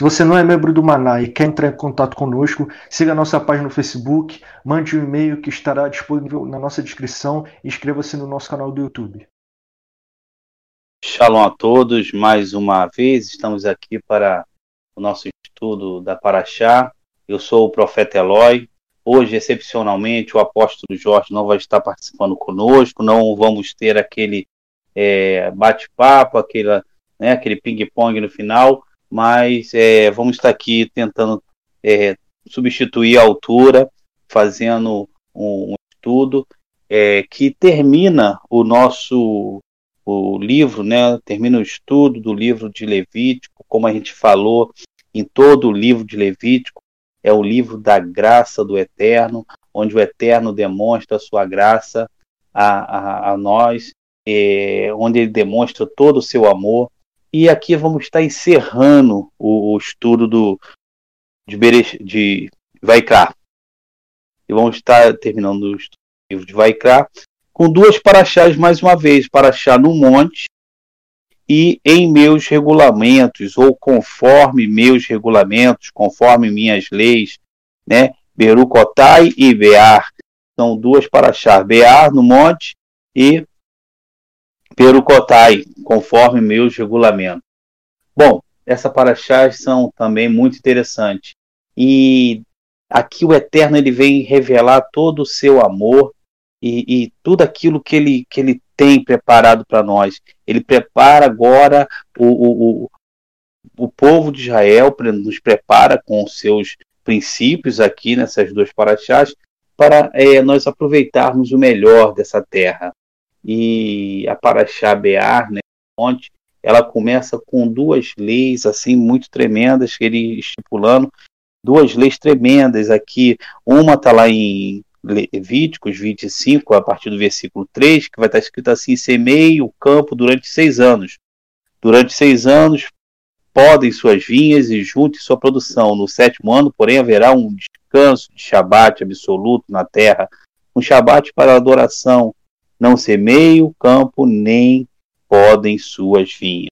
Se você não é membro do Maná e quer entrar em contato conosco, siga a nossa página no Facebook, mande um e-mail que estará disponível na nossa descrição e inscreva-se no nosso canal do YouTube. Shalom a todos, mais uma vez estamos aqui para o nosso estudo da Paraxá. Eu sou o profeta Eloy. Hoje, excepcionalmente, o apóstolo Jorge não vai estar participando conosco, não vamos ter aquele é, bate-papo, aquele, né, aquele ping-pong no final, mas é, vamos estar aqui tentando é, substituir a altura, fazendo um, um estudo é, que termina o nosso o livro, né, termina o estudo do livro de Levítico, como a gente falou em todo o livro de Levítico, é o livro da graça do Eterno, onde o Eterno demonstra a sua graça a, a, a nós, é, onde ele demonstra todo o seu amor. E aqui vamos estar encerrando o, o estudo do, de, Beresh, de Vaikra. E vamos estar terminando o estudo de Vaikra com duas paraxás mais uma vez, paraxá no monte e em meus regulamentos, ou conforme meus regulamentos, conforme minhas leis, né? Berucotai e Bear. São duas paraxás, Bear no monte e Berucotai, conforme meus regulamentos. Bom, essas paraxás são também muito interessantes. E aqui o Eterno ele vem revelar todo o seu amor e, e tudo aquilo que ele, que ele tem preparado para nós. Ele prepara agora o, o, o, o povo de Israel, nos prepara com os seus princípios aqui nessas duas paraxás, para é, nós aproveitarmos o melhor dessa terra. E a Paraxá Bear, né, ela começa com duas leis assim muito tremendas, ele estipulando duas leis tremendas aqui. Uma está lá em Levíticos 25, a partir do versículo 3, que vai estar escrito assim: semeie o campo durante seis anos. Durante seis anos podem suas vinhas e junte sua produção. No sétimo ano, porém, haverá um descanso de Shabat absoluto na terra, um Shabat para adoração. Não semeie o campo, nem podem suas vinhas.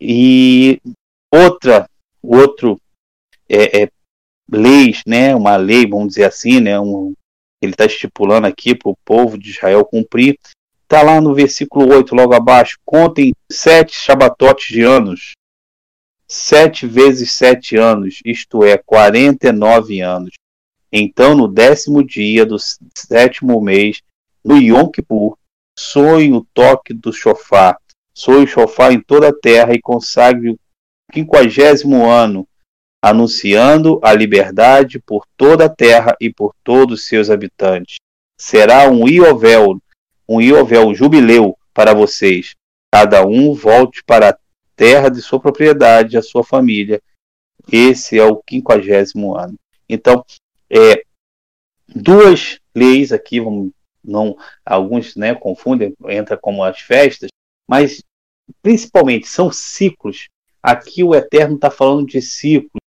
E outra, outro é, é, leis, né, uma lei, vamos dizer assim, né, um, ele está estipulando aqui para o povo de Israel cumprir. Está lá no versículo 8, logo abaixo. Contem sete shabatotes de anos. Sete vezes sete anos, isto é, 49 anos. Então, no décimo dia do sétimo mês, no Yom Kippur, soe o toque do chofar. Soe o chofar em toda a terra e consagre o quinquagésimo ano anunciando a liberdade por toda a terra e por todos os seus habitantes. Será um iovel, um iovel, jubileu para vocês. Cada um volte para a terra de sua propriedade, a sua família. Esse é o quinquagésimo ano. Então, é, duas leis aqui, vamos, não, alguns né, confundem, entra como as festas, mas principalmente são ciclos. Aqui o Eterno está falando de ciclos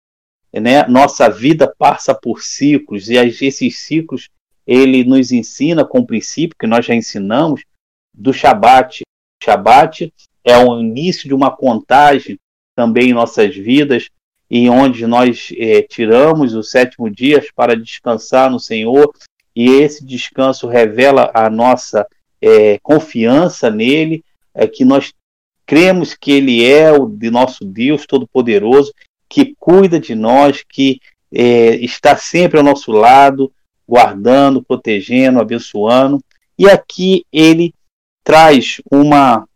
né? Nossa vida passa por ciclos e esses ciclos ele nos ensina com o princípio que nós já ensinamos do Shabat. O Shabat é o início de uma contagem também em nossas vidas, e onde nós é, tiramos os sétimo dias para descansar no Senhor, e esse descanso revela a nossa é, confiança nele, é que nós cremos que Ele é o de nosso Deus Todo-Poderoso que cuida de nós, que é, está sempre ao nosso lado, guardando, protegendo, abençoando. E aqui ele traz uma,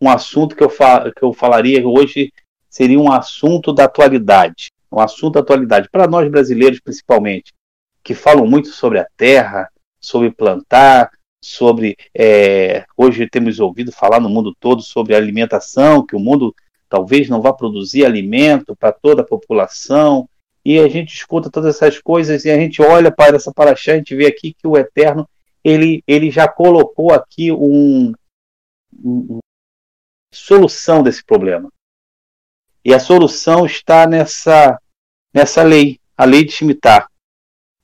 um assunto que eu, que eu falaria hoje seria um assunto da atualidade, um assunto da atualidade para nós brasileiros principalmente, que falam muito sobre a terra, sobre plantar, sobre é, hoje temos ouvido falar no mundo todo sobre alimentação, que o mundo talvez não vá produzir alimento para toda a população, e a gente escuta todas essas coisas e a gente olha para essa paraxá, a gente vê aqui que o Eterno ele, ele já colocou aqui um, um, solução desse problema. E a solução está nessa, nessa lei, a lei de Shemitah.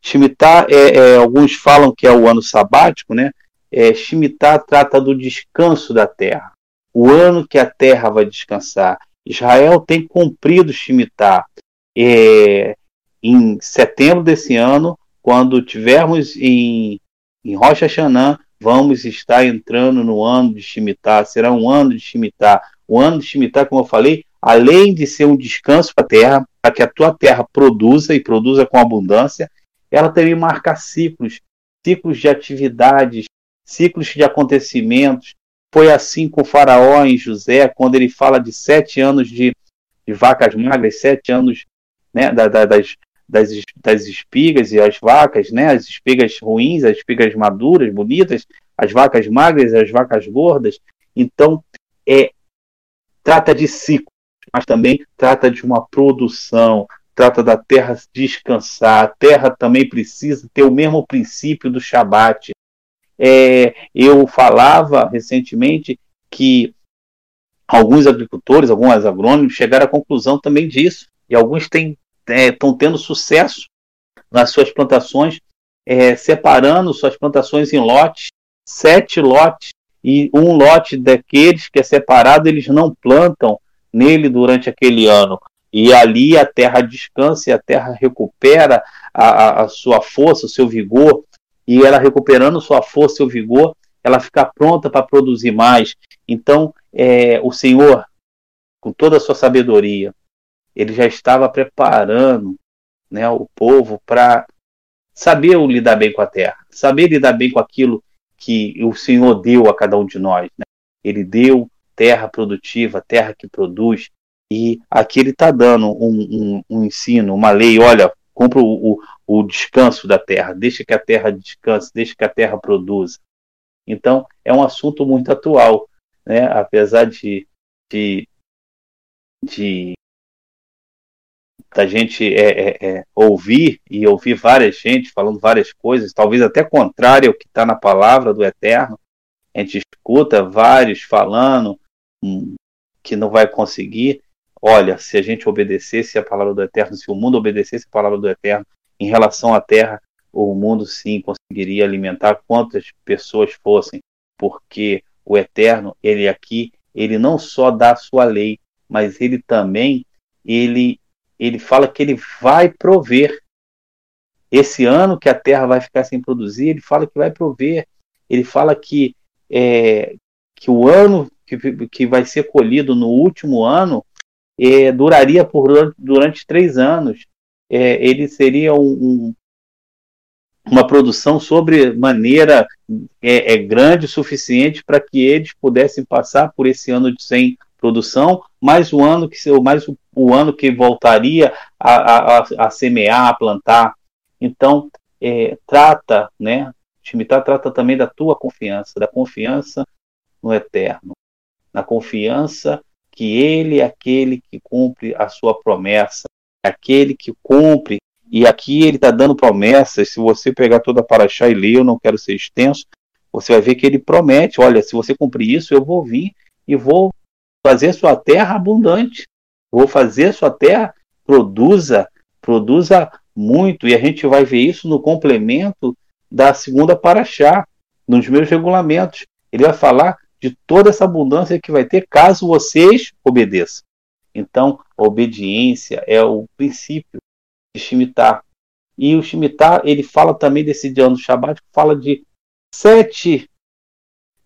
Shemitah, é, é, alguns falam que é o ano sabático, né? É, Shemitah trata do descanso da terra, o ano que a terra vai descansar. Israel tem cumprido Shemitah. É, em setembro desse ano, quando tivermos em, em Rocha Hashanah, vamos estar entrando no ano de Shemitah, será um ano de Shemitah. O ano de Shemitah, como eu falei, além de ser um descanso para a terra, para que a tua terra produza e produza com abundância, ela também marca ciclos, ciclos de atividades, ciclos de acontecimentos. Foi assim com faraó em José, quando ele fala de sete anos de, de vacas magras, sete anos né, da, da, das, das, das espigas e as vacas, né? As espigas ruins, as espigas maduras, bonitas, as vacas magras, as vacas gordas. Então, é trata de ciclo, mas também trata de uma produção, trata da terra descansar. A terra também precisa ter o mesmo princípio do Shabat. É, eu falava recentemente que alguns agricultores, alguns agrônomos chegaram à conclusão também disso, e alguns estão é, tendo sucesso nas suas plantações, é, separando suas plantações em lotes, sete lotes, e um lote daqueles que é separado, eles não plantam nele durante aquele ano. E ali a terra descansa e a terra recupera a, a, sua força, o seu vigor, e ela recuperando sua força, seu vigor, ela fica pronta para produzir mais. Então, é, o Senhor, com toda a sua sabedoria, ele já estava preparando né, o povo para saber lidar bem com a terra, saber lidar bem com aquilo que o Senhor deu a cada um de nós. Né? Ele deu terra produtiva, terra que produz, e aqui ele está dando um, um, um, ensino, uma lei, olha, compra o, o, o, descanso da terra, deixa que a terra descanse, deixa que a terra produza. Então, é um assunto muito atual, né? apesar de, de, de da gente é, é, é, ouvir e ouvir várias gente falando várias coisas, talvez até contrário ao que está na palavra do Eterno. A gente escuta vários falando hum, que não vai conseguir. Olha, se a gente obedecesse a palavra do Eterno, se o mundo obedecesse a palavra do Eterno em relação à terra, o mundo sim conseguiria alimentar quantas pessoas fossem, porque o Eterno, ele aqui, ele não só dá a sua lei, mas ele também ele ele fala que ele vai prover. Esse ano que a terra vai ficar sem produzir, ele fala que vai prover. Ele fala que, é, que o ano que, que vai ser colhido no último ano duraria por durante três anos. É, ele seria um, um, uma produção sobre maneira é, é grande o suficiente para que eles pudessem passar por esse ano de sem produção, mais o ano que mais o, o ano que voltaria a, a, a, semear, a plantar. Então, é, trata, né? Shemitah trata também da tua confiança, da confiança no Eterno, na confiança que Ele é aquele que cumpre a sua promessa, aquele que cumpre. E aqui ele está dando promessas. Se você pegar toda a Paraxá e ler, eu não quero ser extenso, você vai ver que ele promete: olha, se você cumprir isso, eu vou vir e vou fazer sua terra abundante. Vou fazer sua terra produza, produza muito. E a gente vai ver isso no complemento da segunda paraxá, nos meus regulamentos. Ele vai falar de toda essa abundância que vai ter caso vocês obedeçam. Então, a obediência é o princípio de Shemitah. E o Shemitah, ele fala também desse do Shabat, fala de sete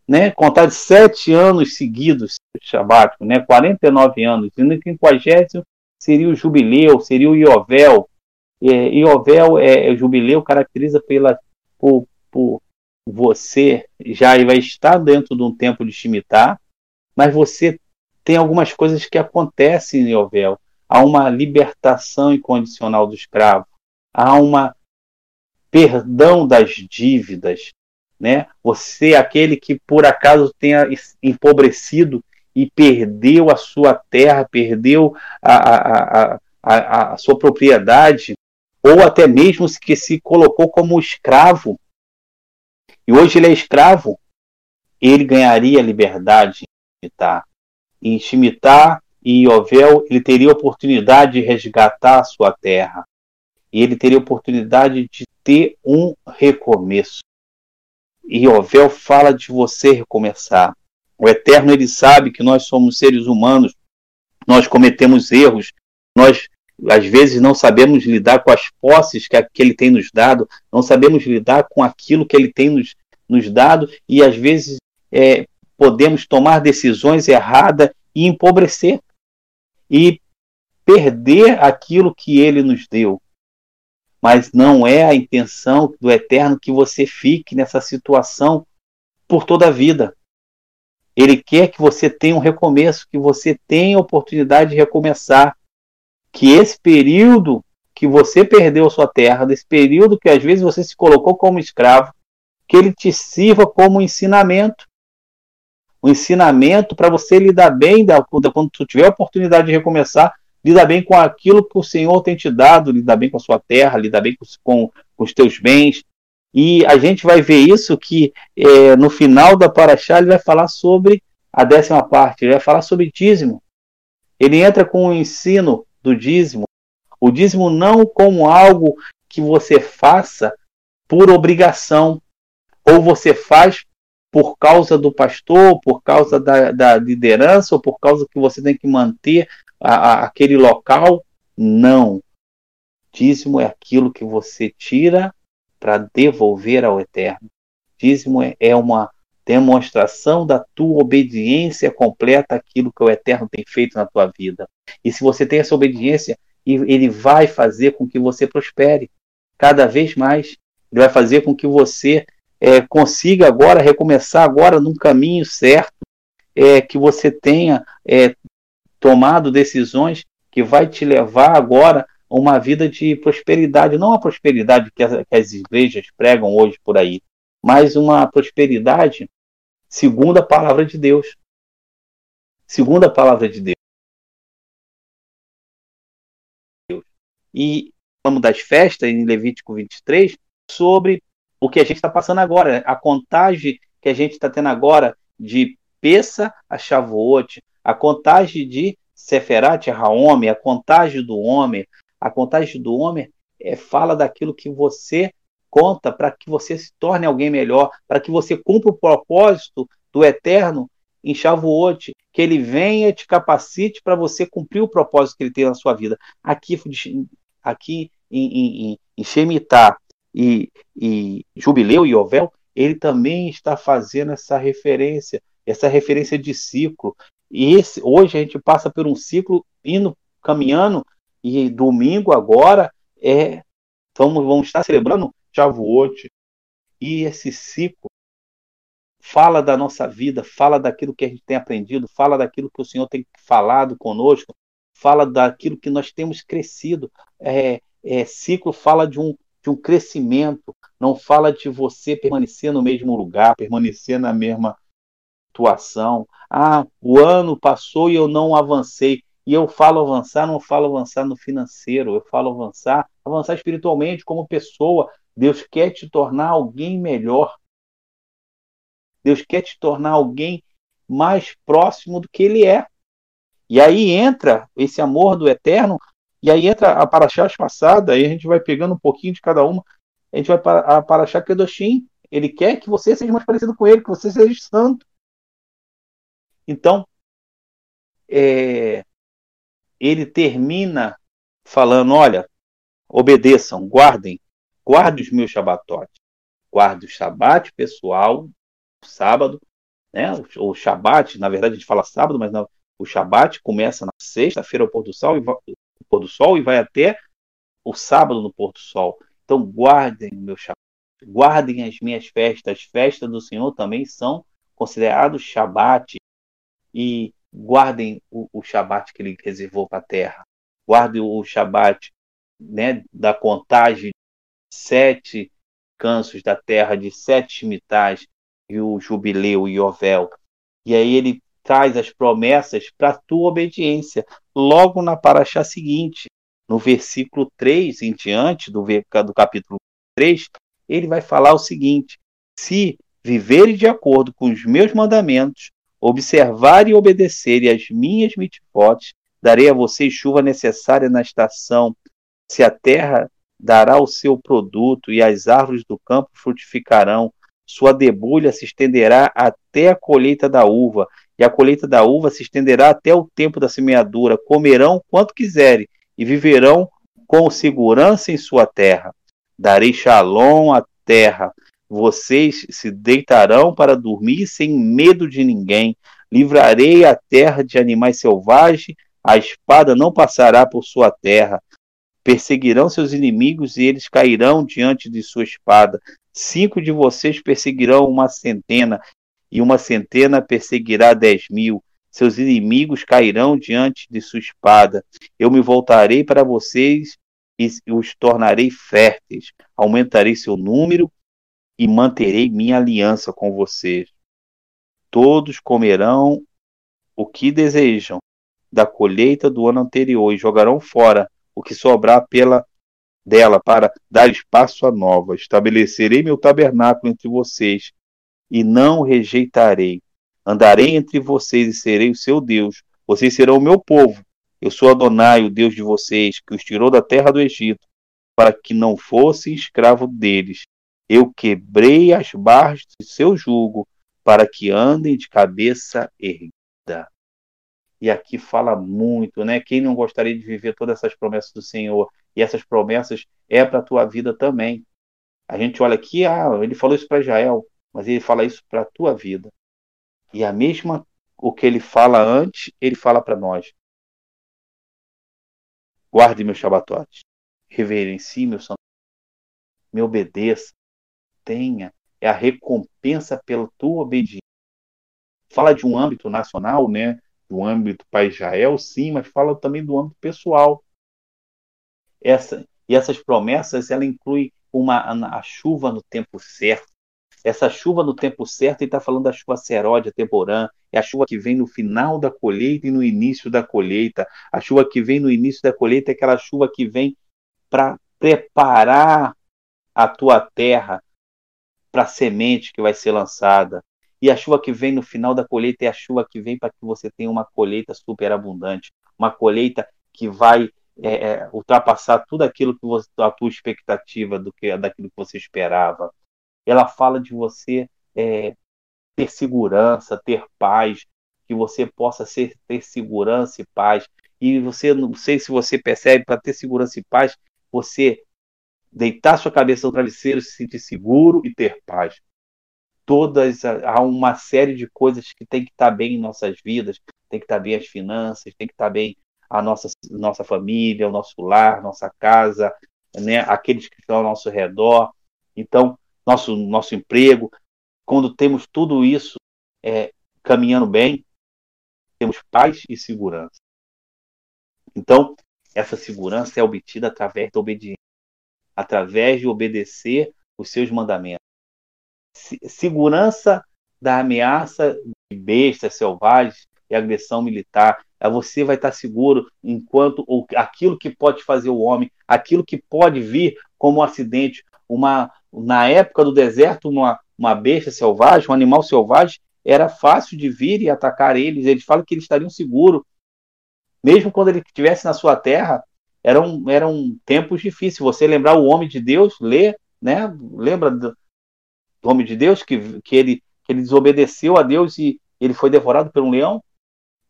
né, contar de sete anos seguidos sabático, né, 49 anos, e no quinquagésimo seria o jubileu, seria o Iovel. É, Iovel é, é, o jubileu caracteriza pela por, por você já vai estar dentro de um tempo de Shemitah, mas você tem algumas coisas que acontecem em Ovel. Há uma libertação incondicional do escravo, há uma perdão das dívidas, né? Você, aquele que por acaso tenha empobrecido e perdeu a sua terra, perdeu a, a, a, a sua propriedade, ou até mesmo que se colocou como escravo, e hoje ele é escravo, ele ganharia liberdade em Shimitar. Em e Yovel, ele teria oportunidade de resgatar a sua terra. E ele teria oportunidade de ter um recomeço. E Yovel fala de você recomeçar. O Eterno ele sabe que nós somos seres humanos, nós cometemos erros, nós às vezes não sabemos lidar com as posses que, que ele tem nos dado, não sabemos lidar com aquilo que ele tem nos, nos dado e às vezes é, podemos tomar decisões erradas e empobrecer e perder aquilo que ele nos deu. Mas não é a intenção do Eterno que você fique nessa situação por toda a vida. Ele quer que você tenha um recomeço, que você tenha a oportunidade de recomeçar que esse período que você perdeu sua terra, desse período que às vezes você se colocou como escravo, que ele te sirva como ensinamento. Um ensinamento para você lidar bem, quando tu tiver a oportunidade de recomeçar, lidar bem com aquilo que o Senhor tem te dado, lidar bem com a sua terra, lidar bem com, com, com os teus bens. E a gente vai ver isso que é, no final da Paraxá ele vai falar sobre a décima parte, ele vai falar sobre dízimo. Ele entra com o ensino do dízimo. O dízimo não como algo que você faça por obrigação, ou você faz por causa do pastor, por causa da, da liderança, ou por causa que você tem que manter a, a, aquele local. Não. Dízimo é aquilo que você tira para devolver ao Eterno. Dízimo é, é uma demonstração da tua obediência completa àquilo que o Eterno tem feito na tua vida. E se você tem essa obediência, ele vai fazer com que você prospere cada vez mais. Ele vai fazer com que você é, consiga agora recomeçar agora num caminho certo, é, que você tenha é, tomado decisões que vai te levar agora a uma vida de prosperidade, não a prosperidade que as, que as igrejas pregam hoje por aí, mas uma prosperidade segundo a palavra de Deus. Segundo a palavra de Deus. E vamos das festas em Levítico 23 sobre o que a gente está passando agora, a contagem que a gente está tendo agora de Peça a Shavuot, a contagem de Seferat a Haomer, a contagem do homem, a contagem do homem é, fala daquilo que você conta para que você se torne alguém melhor, para que você cumpra o propósito do Eterno em Shavuot, que ele venha te capacite para você cumprir o propósito que ele tem na sua vida. Aqui, aqui em, em, em Shemitah e, e Jubileu e Ovel, ele também está fazendo essa referência, essa referência de ciclo. E esse, hoje a gente passa por um ciclo indo, caminhando, e domingo agora é vamos, vamos estar celebrando Shavuot. E esse ciclo fala da nossa vida, fala daquilo que a gente tem aprendido, fala daquilo que o Senhor tem falado conosco, fala daquilo que nós temos crescido. É, é, ciclo fala de um, de um crescimento, não fala de você permanecer no mesmo lugar, permanecer na mesma situação. Ah, o ano passou e eu não avancei. E eu falo avançar, não falo avançar no financeiro, eu falo avançar, avançar espiritualmente como pessoa, Deus quer te tornar alguém melhor. Deus quer te tornar alguém mais próximo do que ele é. E aí entra esse amor do eterno, e aí entra a Paraxás passada, aí a gente vai pegando um pouquinho de cada uma. A gente vai para a Paraxá Kedoshim. Ele quer que você seja mais parecido com ele, que você seja santo. Então, é, ele termina falando: olha, obedeçam, guardem guarde os meus Shabatotes. Guarde o Shabat pessoal, sábado, né? O, o Shabat, na verdade a gente fala sábado, mas não, o Shabat começa na sexta-feira ao pôr do sol e vai, pôr do sol e vai até o sábado no pôr do sol. Então guardem o meu Shabat, guardem as minhas festas. As festas do Senhor também são considerados Shabat. E guardem o, o Shabat que ele reservou para a terra. Guardem o Shabat né, da contagem sete cansos da terra de sete mitais e o jubileu e Ovel. E aí ele traz as promessas para a tua obediência, logo na paraxá seguinte, no versículo 3 em diante do, do capítulo 3, ele vai falar o seguinte: se viverem de acordo com os meus mandamentos, observarem e obedecerem as minhas mitfotes, darei a vocês chuva necessária na estação. Se a terra dará o seu produto e as árvores do campo frutificarão, sua debulha se estenderá até a colheita da uva, e a colheita da uva se estenderá até o tempo da semeadura. Comerão quanto quiserem e viverão com segurança em sua terra. Darei shalom à terra. Vocês se deitarão para dormir sem medo de ninguém. Livrarei a terra de animais selvagens. A espada não passará por sua terra. Perseguirão seus inimigos e eles cairão diante de sua espada. Cinco de vocês perseguirão uma centena, e uma centena perseguirá dez mil. Seus inimigos cairão diante de sua espada. Eu me voltarei para vocês e os tornarei férteis. Aumentarei seu número e manterei minha aliança com vocês. Todos comerão o que desejam da colheita do ano anterior e jogarão fora o que sobrar pela dela para dar espaço à nova. Estabelecerei meu tabernáculo entre vocês e não rejeitarei. Andarei entre vocês e serei o seu Deus. Vocês serão o meu povo. Eu sou Adonai, o Deus de vocês, que os tirou da terra do Egito, para que não fossem escravo deles. Eu quebrei as barras de seu jugo, para que andem de cabeça erguida. E aqui fala muito, né? Quem não gostaria de viver todas essas promessas do Senhor? E essas promessas é para a tua vida também. A gente olha aqui, ah, ele falou isso para Israel, mas ele fala isso para a tua vida. E a mesma o que ele fala antes, ele fala para nós. Guarde meus shabatotes, reverencie meu santo, me obedeça, tenha, é a recompensa pela tua obediência. Fala de um âmbito nacional, né? Do âmbito para Israel, sim, mas fala também do âmbito pessoal. Essa, e essas promessas, ela inclui uma, a chuva no tempo certo. Essa chuva no tempo certo, ele está falando da chuva seródia temporã, é a chuva que vem no final da colheita e no início da colheita. A chuva que vem no início da colheita é aquela chuva que vem para preparar a tua terra para a semente que vai ser lançada. E a chuva que vem no final da colheita é a chuva que vem para que você tenha uma colheita superabundante, uma colheita que vai é, é, ultrapassar tudo aquilo que você, a tua expectativa do que daquilo que você esperava. Ela fala de você é, ter segurança, ter paz, que você possa ser, ter segurança e paz. E você, não sei se você percebe, para ter segurança e paz, você deitar sua cabeça no travesseiro, se sentir seguro e ter paz. Todas há uma série de coisas que tem que estar bem em nossas vidas, tem que estar bem as finanças, tem que estar bem a nossa, nossa família, o nosso lar, nossa casa, né, aqueles que estão ao nosso redor, então, nosso, nosso emprego. Quando temos tudo isso é, caminhando bem, temos paz e segurança. Então, essa segurança é obtida através da obediência, através de obedecer os seus mandamentos. Segurança da ameaça de bestas selvagens e agressão militar, você vai estar seguro enquanto ou, aquilo que pode fazer o homem, aquilo que pode vir como um acidente, uma na época do deserto, uma, uma besta selvagem, um animal selvagem, era fácil de vir e atacar eles. Eles falam que eles estariam seguros, mesmo quando ele estivesse na sua terra. Eram, eram tempos difíceis. Você lembrar o homem de Deus, ler, né? Lembra do homem de Deus que, que, ele, que ele desobedeceu a Deus e ele foi devorado por um leão?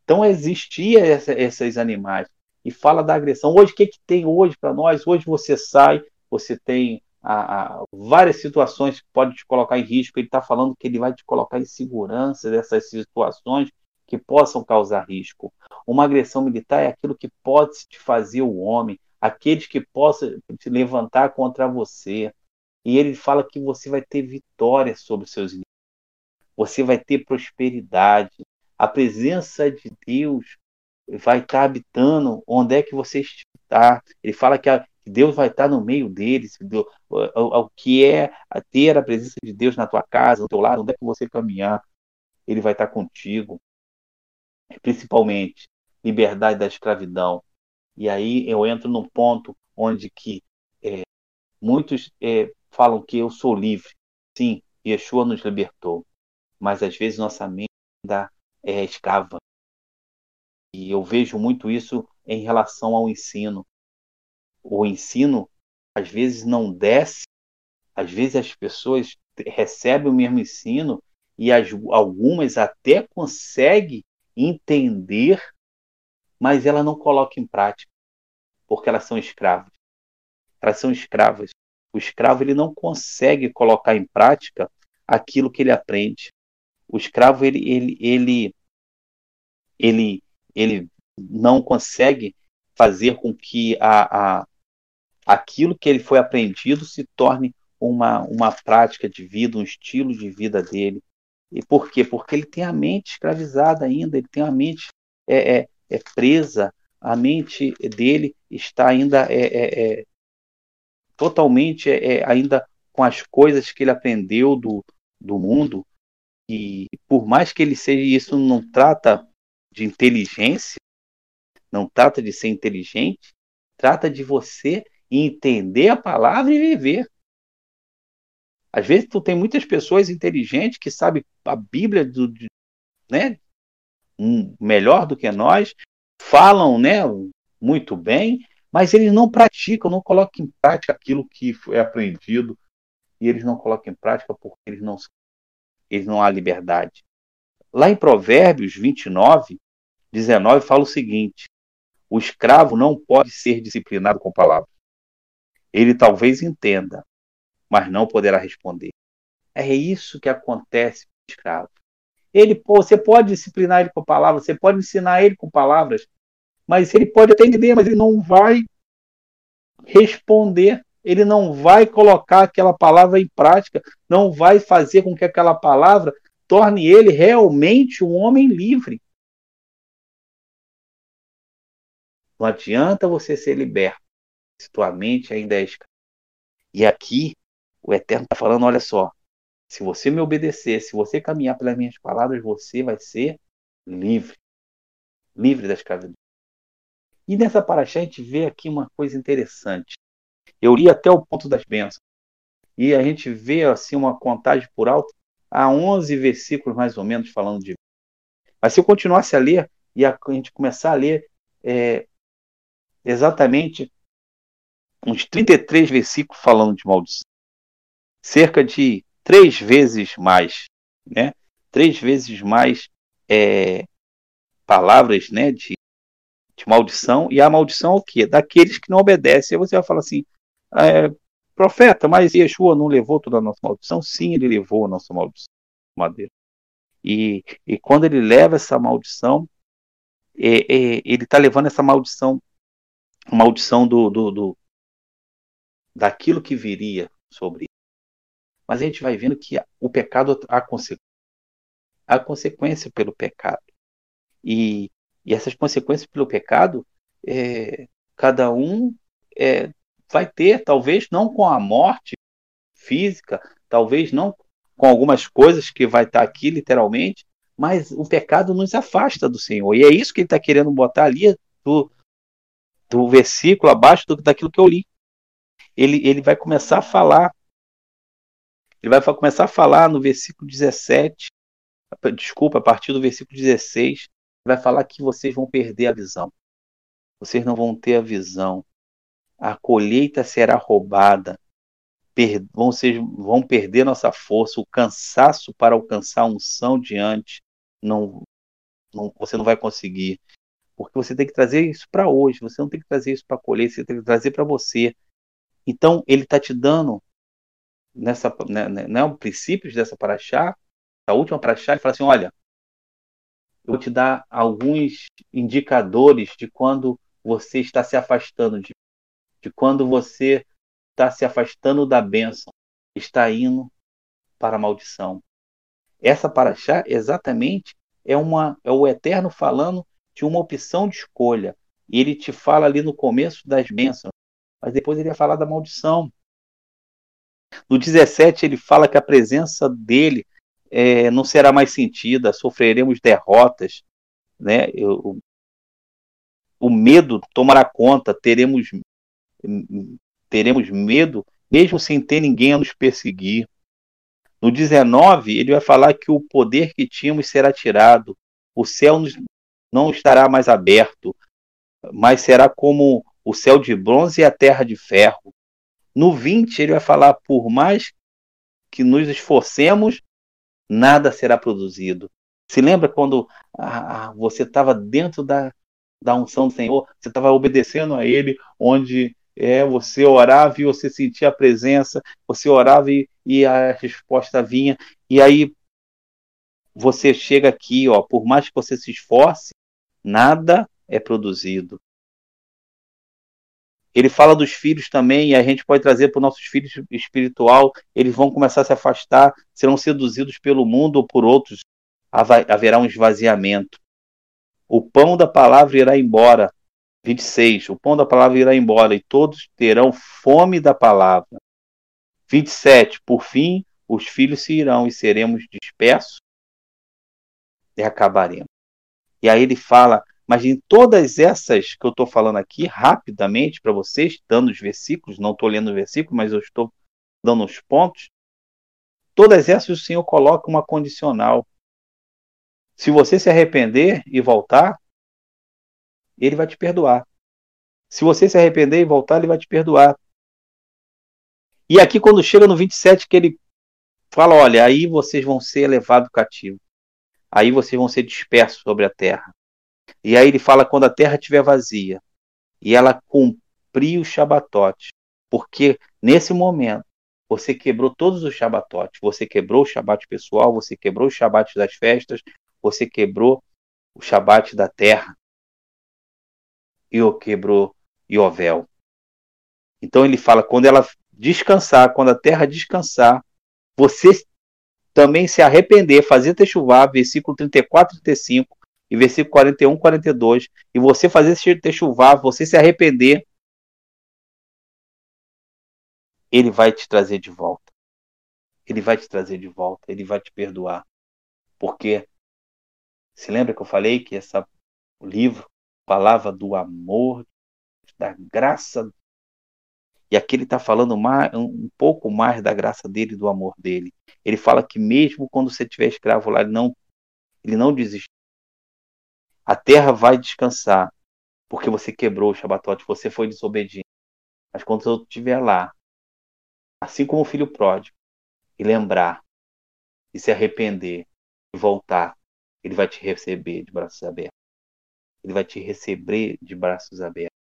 Então existia essa, esses animais. E fala da agressão. Hoje, o que, que tem hoje para nós? Hoje você sai, você tem a, a, várias situações que podem te colocar em risco. Ele está falando que ele vai te colocar em segurança dessas situações que possam causar risco. Uma agressão militar é aquilo que pode te fazer o homem, aqueles que possam te levantar contra você. E ele fala que você vai ter vitória sobre os seus inimigos. Você vai ter prosperidade A presença de Deus vai estar habitando onde é que você está. Ele fala que, a, Deus vai estar no meio deles. O, o, o, que é ter a presença de Deus na tua casa, no teu lado, onde é que você caminhar, Ele vai estar contigo. Principalmente, liberdade da escravidão. E aí eu entro num ponto onde que é, muitos é, falam que eu sou livre. Sim, Yeshua nos libertou. Mas às vezes nossa mente ainda é escrava. E eu vejo muito isso em relação ao ensino. O ensino às vezes não desce, às vezes as pessoas recebem o mesmo ensino e as, algumas até conseguem entender, mas ela não coloca em prática, porque elas são escravas. Elas são escravas. O escravo ele não consegue colocar em prática aquilo que ele aprende. O escravo ele ele ele ele, ele não consegue fazer com que a, a, aquilo que ele foi aprendido se torne uma, uma prática de vida, um estilo de vida dele. E por quê? Porque ele tem a mente escravizada ainda, ele tem a mente é, é, é presa, a mente dele está ainda é, é, é totalmente é, é, ainda com as coisas que ele aprendeu do, do mundo. E por mais que ele seja, isso não trata de inteligência, não trata de ser inteligente, trata de você entender a palavra e viver. Às vezes tu tem muitas pessoas inteligentes que sabem a Bíblia do, de, né, melhor do que nós, falam, né, muito bem, mas eles não praticam, não colocam em prática aquilo que é aprendido e eles não colocam em prática porque eles não eles não há liberdade. Lá em Provérbios 29, 19 fala o seguinte: o escravo não pode ser disciplinado com palavras. Ele talvez entenda, mas não poderá responder. É isso que acontece com o escravo. Ele, você pode disciplinar ele com palavras, você pode ensinar ele com palavras, mas ele pode até entender, mas ele não vai responder, ele não vai colocar aquela palavra em prática, não vai fazer com que aquela palavra torne ele realmente um homem livre. Não adianta você ser liberto se tua mente ainda é escrava. E aqui o Eterno está falando: olha só, se você me obedecer, se você caminhar pelas minhas palavras, você vai ser livre. Livre da escravidão. E nessa paraxá a gente vê aqui uma coisa interessante. Eu li até o ponto das bênçãos. E a gente vê assim uma contagem por alto há 11 versículos mais ou menos falando de. Mas se eu continuasse a ler e a gente começar a ler é, exatamente uns 33 versículos falando de maldição. Cerca de três vezes mais, né? Três vezes mais é, palavras, né? De, de maldição. E a maldição é o quê? Daqueles que não obedecem. Aí você vai falar assim, é, profeta, mas Yeshua não levou toda a nossa maldição? Sim, ele levou a nossa maldição. Madeira. E, e quando ele leva essa maldição, é, é, ele está levando essa maldição, maldição do, do, do, daquilo que viria sobre ele. Mas a gente vai vendo que o pecado há consequência, há consequência pelo pecado. E, e essas consequências pelo pecado, é, cada um é, vai ter, talvez não com a morte física, talvez não com algumas coisas que vai estar aqui literalmente, mas o pecado nos afasta do Senhor. E é isso que ele está querendo botar ali do, do versículo abaixo do, daquilo que eu li. Ele, ele vai começar a falar. Ele vai começar a falar no versículo 17, desculpa, a partir do versículo 16, vai falar que vocês vão perder a visão. Vocês não vão ter a visão a colheita será roubada, per, vão, vão perder nossa força, o cansaço para alcançar a unção diante, não, não, você não vai conseguir. Porque você tem que trazer isso para hoje, você não tem que trazer isso para colher, você tem que trazer para você. Então, ele está te dando, nessa, né, né, né, princípios dessa paraxá, a última paraxá, ele fala assim: olha, eu vou te dar alguns indicadores de quando você está se afastando de de quando você está se afastando da bênção, está indo para a maldição. Essa paraxá exatamente é, uma, é o Eterno falando de uma opção de escolha. E ele te fala ali no começo das bênçãos, mas depois ele vai falar da maldição. No 17, ele fala que a presença dele é, não será mais sentida, sofreremos derrotas, né? Eu, o medo tomará conta, teremos, teremos medo, mesmo sem ter ninguém a nos perseguir. No 19, ele vai falar que o poder que tínhamos será tirado, o céu não estará mais aberto, mas será como o céu de bronze e a terra de ferro. No 20, ele vai falar: por mais que nos esforcemos, nada será produzido. Se lembra quando ah, você estava dentro da, da unção do Senhor, você estava obedecendo a Ele, onde é, você orava e você sentia a presença, você orava e, e a resposta vinha, e aí você chega aqui, ó, por mais que você se esforce, nada é produzido. Ele fala dos filhos também, e a gente pode trazer para os nossos filhos espiritual, eles vão começar a se afastar, serão seduzidos pelo mundo ou por outros, haverá um esvaziamento. O pão da palavra irá embora. 26. O pão da palavra irá embora, e todos terão fome da palavra. 27. Por fim, os filhos se irão, e seremos dispersos e acabaremos. E aí ele fala mas em todas essas que eu estou falando aqui, rapidamente para vocês, dando os versículos, não estou lendo os versículos, mas eu estou dando os pontos. Todas essas o Senhor coloca uma condicional. Se você se arrepender e voltar, Ele vai te perdoar. Se você se arrepender e voltar, Ele vai te perdoar. E aqui, quando chega no 27, que ele fala: olha, aí vocês vão ser levados cativo. Aí vocês vão ser dispersos sobre a terra. E aí ele fala quando a terra estiver vazia e ela cumprir o Shabatote, porque nesse momento você quebrou todos os Shabatotes, você quebrou o Shabat pessoal, você quebrou o Shabat das festas, você quebrou o Shabat da terra e o quebrou Iovel. Então ele fala quando ela descansar, quando a terra descansar, você também se arrepender, fazer techuvá, versículo 34 e 35, e versículo 41, 42, e você fazer esse chuvar, você se arrepender, ele vai te trazer de volta. Ele vai te trazer de volta, ele vai te perdoar. Porque se lembra que eu falei que essa o livro falava do amor, da graça e aqui ele está falando mais, um pouco mais da graça dele, do amor dele. Ele fala que mesmo quando você estiver escravo lá, ele não, ele não desistiu. A terra vai descansar, porque você quebrou o Shabatote, você foi desobediente. Mas quando eu estiver lá, assim como o filho pródigo, e lembrar, e se arrepender, e voltar, ele vai te receber de braços abertos. Ele vai te receber de braços abertos.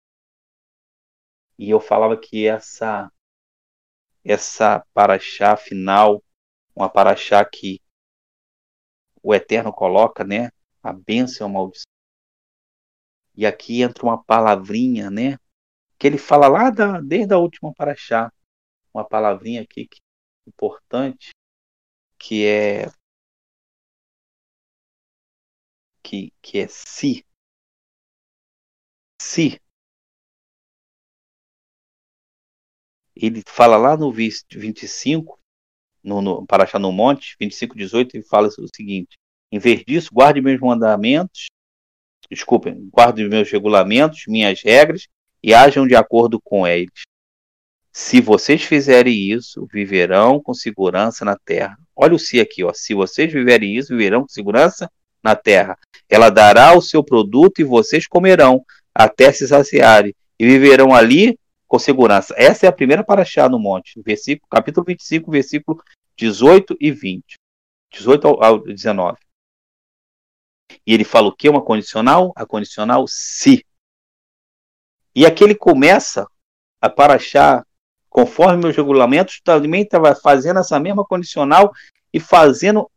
E eu falava que essa essa paraxá final, uma paraxá que o Eterno coloca, né? A bênção e a maldição. E aqui entra uma palavrinha, né? Que ele fala lá da, desde a última paraxá. Uma palavrinha aqui que, importante, que é que, que é si. Si. Ele fala lá no 25, no, no Paraxá no Monte, 25, 18, ele fala o seguinte: em vez disso, guarde meus mandamentos, desculpem, guarde meus regulamentos, minhas regras e ajam de acordo com eles. Se vocês fizerem isso, viverão com segurança na terra. Olha o se aqui, ó. Se vocês viverem isso, viverão com segurança na terra. Ela dará o seu produto e vocês comerão até se saciarem e viverão ali com segurança. Essa é a primeira paraxá no monte, versículo, capítulo 25, versículo 18 e 20. 18 ao 19. E ele fala o que? Uma condicional? A condicional se. E aqui ele começa a paraxá, conforme meus regulamentos, também estava fazendo essa mesma condicional e fazendo,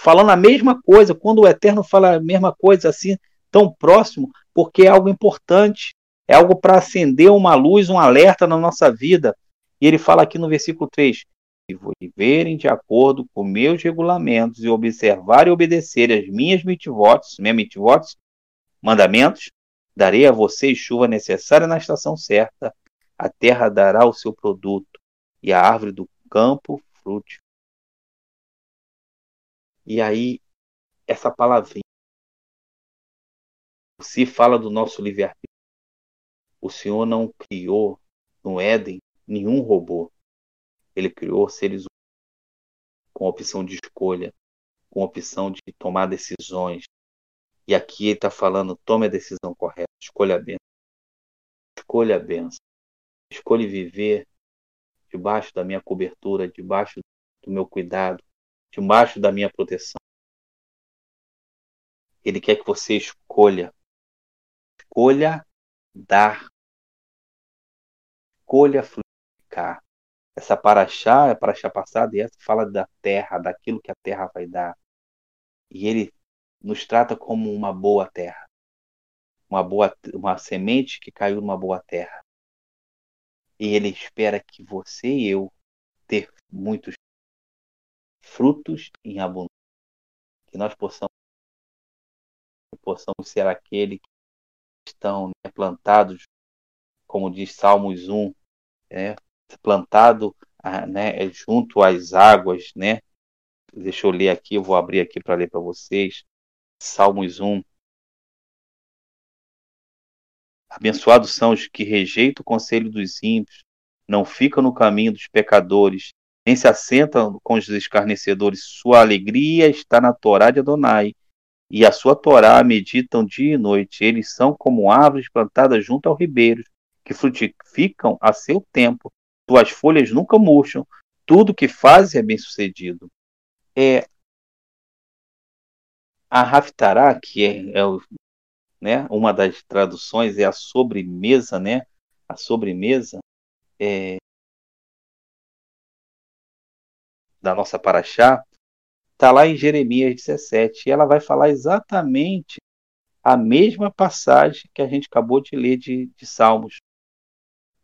falando a mesma coisa, quando o Eterno fala a mesma coisa assim, tão próximo, porque é algo importante, é algo para acender uma luz, um alerta na nossa vida. E ele fala aqui no versículo 3: se viverem de acordo com meus regulamentos e observar e obedecer as minhas mitvotes, minhas mitvotes, mandamentos, darei a vocês chuva necessária na estação certa, a terra dará o seu produto, e a árvore do campo frute. E aí, essa palavrinha se fala do nosso livre-arbítrio. O Senhor não criou no Éden nenhum robô. Ele criou seres com opção de escolha, com opção de tomar decisões. E aqui ele está falando: tome a decisão correta, escolha a bênção. Escolha a. Escolha viver debaixo da minha cobertura, debaixo do meu cuidado, debaixo da minha proteção. Ele quer que você escolha. Escolha dar. Escolha frutificar. Essa paraxá, a paraxá passada, e essa fala da terra, daquilo que a terra vai dar. E ele nos trata como uma boa terra. Uma boa uma semente que caiu numa boa terra. E ele espera que você e eu ter muitos frutos em abundância. Que nós possamos possamos ser aquele que estão né, plantados, como diz Salmos 1, né, plantado ah, né, junto às águas, né? Deixa eu ler aqui, eu vou abrir aqui para ler para vocês. Salmos 1. Abençoados são os que rejeitam o conselho dos ímpios, não ficam no caminho dos pecadores, nem se assentam com os escarnecedores. Sua alegria está na Torá de Adonai, e a sua Torá meditam dia e noite. Eles são como árvores plantadas junto ao ribeiro, que frutificam a seu tempo, tuas folhas nunca murcham, tudo que fazes é bem sucedido. É, a Raftará, que é, é né, uma das traduções, é a sobremesa, né? A sobremesa é, da nossa Paraxá, está lá em Jeremias 17, e ela vai falar exatamente a mesma passagem que a gente acabou de ler de, de Salmos.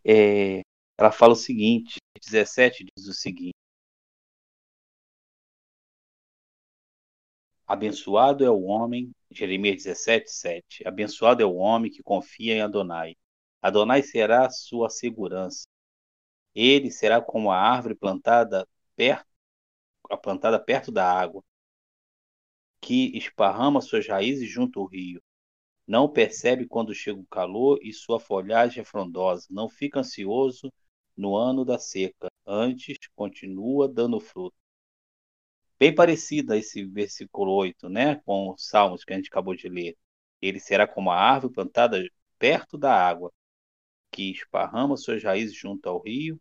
É, ela fala o seguinte, 17 diz o seguinte: Abençoado é o homem, Jeremias 17, 7. Abençoado é o homem que confia em Adonai. Adonai será a sua segurança. Ele será como a árvore plantada perto, plantada perto da água, que esparrama suas raízes junto ao rio. Não percebe quando chega o calor e sua folhagem é frondosa. Não fica ansioso no ano da seca, antes continua dando fruto. Bem parecida esse versículo 8, né, com os Salmos que a gente acabou de ler. Ele será como a árvore plantada perto da água, que esparrama suas raízes junto ao rio,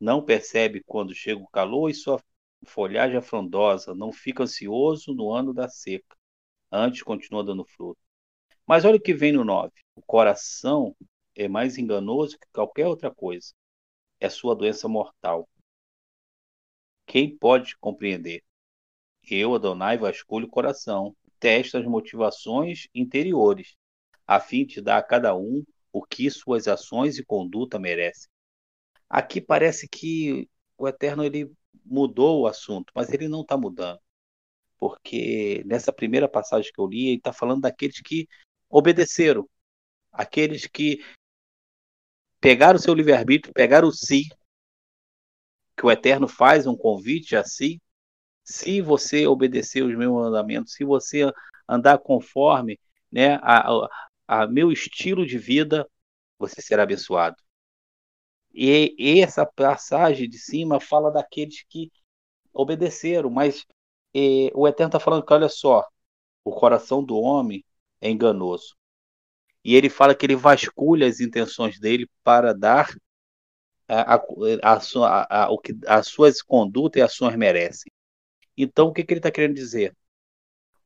não percebe quando chega o calor e sua folhagem é frondosa, não fica ansioso no ano da seca, antes continua dando fruto. Mas olha o que vem no 9. O coração é mais enganoso que qualquer outra coisa. É sua doença mortal. Quem pode compreender? Eu, Adonai, vasculho o coração, testo as motivações interiores, a fim de dar a cada um o que suas ações e conduta merecem. Aqui parece que o Eterno ele mudou o assunto, mas ele não está mudando. Porque nessa primeira passagem que eu li, ele está falando daqueles que obedeceram, aqueles que pegar o seu livre-arbítrio, pegar o si, que o Eterno faz um convite a si, se você obedecer os meus mandamentos, se você andar conforme né, a, a, a meu estilo de vida, você será abençoado. E, essa passagem de cima fala daqueles que obedeceram, mas e, o Eterno está falando que, olha só, o coração do homem é enganoso e ele fala que ele vasculha as intenções dele para dar a, a, a, a, o que as suas condutas e ações merecem. Então, o que, que ele está querendo dizer?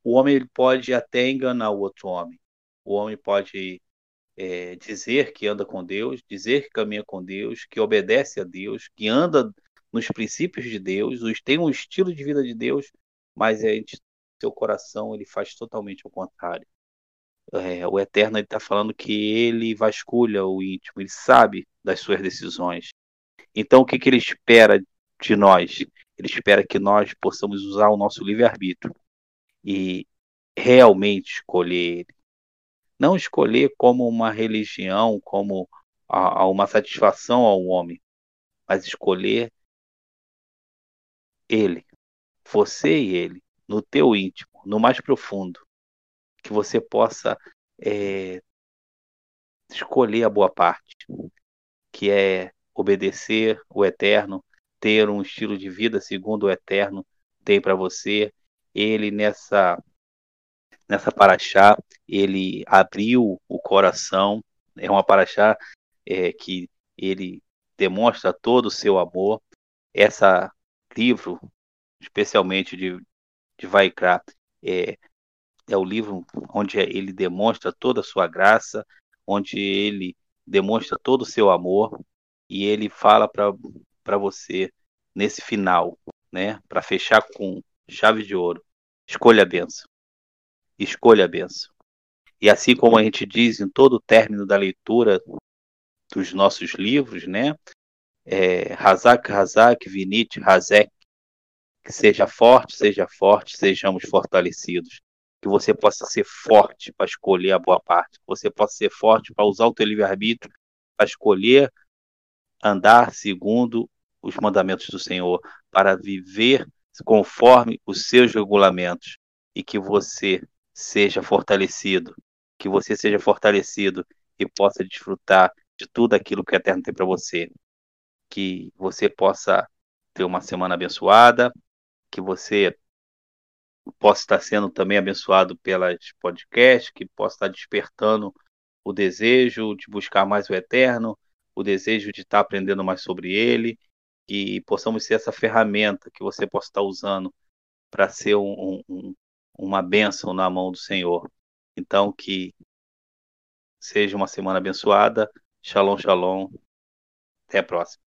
O homem ele pode até enganar o outro homem. O homem pode é, dizer que anda com Deus, dizer que caminha com Deus, que obedece a Deus, que anda nos princípios de Deus, tem um estilo de vida de Deus, mas é, seu coração ele faz totalmente o contrário é, o Eterno está falando que ele vasculha o íntimo, ele sabe das suas decisões. Então, o que, que ele espera de nós. Ele espera que nós possamos usar o nosso livre-arbítrio e realmente escolher ele. Não escolher como uma religião, como a, a uma satisfação ao homem, mas escolher ele, você e ele, no teu íntimo, no mais profundo, que você possa é, escolher a boa parte, que é obedecer o eterno, ter um estilo de vida segundo o eterno tem para você. Ele nessa nessa paraxá, ele abriu o coração, é uma paraxá é, que ele demonstra todo o seu amor. Essa livro, especialmente de, de Vaikra, é, é o livro onde ele demonstra toda a sua graça, onde ele demonstra todo o seu amor e ele fala para você nesse final, né, para fechar com chave de ouro, escolha a benção. Escolha a benção. E assim como a gente diz em todo o término da leitura dos nossos livros, né, é, Hazak, Hazak, Vinit, Hazek, que seja forte, seja forte, sejamos fortalecidos que você possa ser forte para escolher a boa parte, que você possa ser forte para usar o teu livre-arbítrio para escolher andar segundo os mandamentos do Senhor, para viver conforme os seus regulamentos e que você seja fortalecido, que você seja fortalecido e possa desfrutar de tudo aquilo que o Eterno tem para você. Que você possa ter uma semana abençoada, que você possa estar sendo também abençoado pelas podcasts, que possa estar despertando o desejo de buscar mais o eterno, o desejo de estar aprendendo mais sobre ele, que possamos ser essa ferramenta que você possa estar usando para ser um, um, uma bênção na mão do Senhor. Então, que seja uma semana abençoada. Shalom, shalom. Até a próxima.